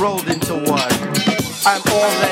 Rolled into one. I'm all that